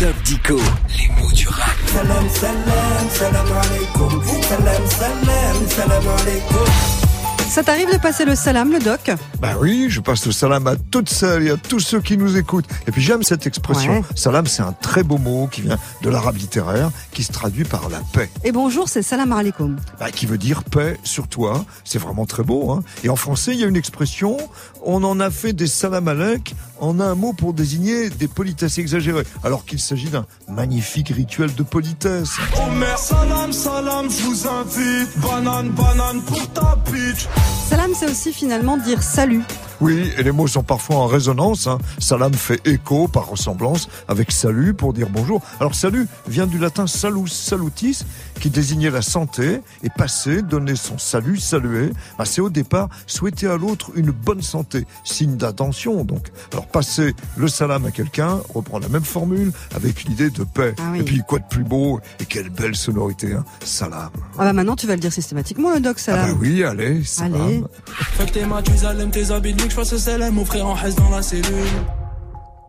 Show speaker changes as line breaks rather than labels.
Top Dico, les mots du rap.
Salam salam salam alaikum Salam salam salam alaikum
Ça t'arrive de passer le salam, le doc
Bah oui, je passe le salam à toutes celles et à tous ceux qui nous écoutent. Et puis j'aime cette expression.
Ouais.
Salam, c'est un très beau mot qui vient de l'arabe littéraire, qui se traduit par la paix.
Et bonjour, c'est salam alaikum.
Bah, qui veut dire paix sur toi. C'est vraiment très beau. Hein et en français, il y a une expression, on en a fait des salam alek en un mot pour désigner des politesses exagérées, alors qu'il s'agit d'un magnifique rituel de politesse.
Oh mère, salam, salam, je vous invite. Banane, banane pour ta bitch.
Salam, c'est aussi finalement dire salut.
Oui, et les mots sont parfois en résonance. Hein. Salam fait écho par ressemblance avec salut pour dire bonjour. Alors salut vient du latin salus salutis qui désignait la santé et passer, donner son salut, saluer. Bah, c'est au départ souhaiter à l'autre une bonne santé, signe d'attention donc. Alors passer le salam à quelqu'un reprend la même formule avec l'idée de paix.
Ah oui.
Et puis quoi de plus beau et quelle belle sonorité, hein. salam.
Ah bah maintenant, tu vas le dire systématiquement, le doc,
Ah
salam.
bah oui, allez, salam.
Allez.
Fait que tes Mathusalem, tes habits de luxe, je passe le salam, mon frère en haisse dans la cellule.